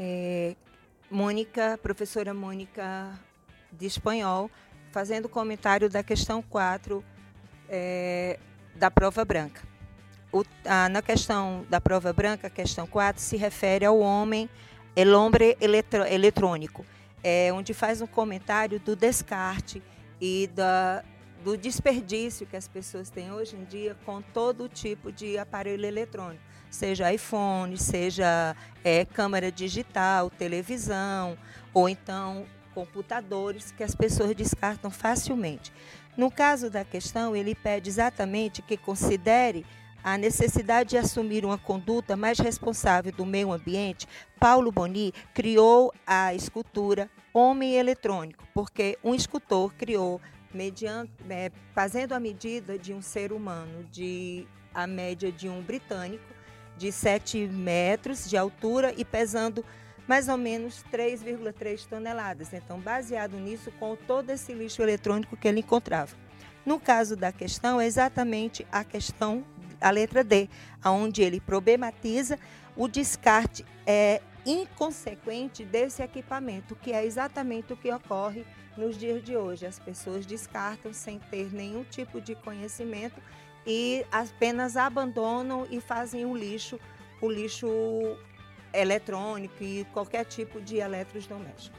é, Mônica, professora Mônica de espanhol, fazendo comentário da questão 4 é, da prova branca. O, a, na questão da prova branca, a questão 4 se refere ao homem, el hombre eletro, eletrônico, é, onde faz um comentário do descarte e da, do desperdício que as pessoas têm hoje em dia com todo tipo de aparelho eletrônico, seja iPhone, seja é, câmera digital, televisão, ou então computadores que as pessoas descartam facilmente. No caso da questão, ele pede exatamente que considere a necessidade de assumir uma conduta mais responsável do meio ambiente. Paulo Boni criou a escultura Homem Eletrônico, porque um escultor criou mediante, é, fazendo a medida de um ser humano, de a média de um britânico, de 7 metros de altura e pesando mais ou menos 3,3 toneladas. Então, baseado nisso, com todo esse lixo eletrônico que ele encontrava. No caso da questão, é exatamente a questão, a letra D, onde ele problematiza o descarte é, inconsequente desse equipamento, que é exatamente o que ocorre nos dias de hoje. As pessoas descartam sem ter nenhum tipo de conhecimento e apenas abandonam e fazem o lixo, o lixo eletrônico e qualquer tipo de eletrodomésticos.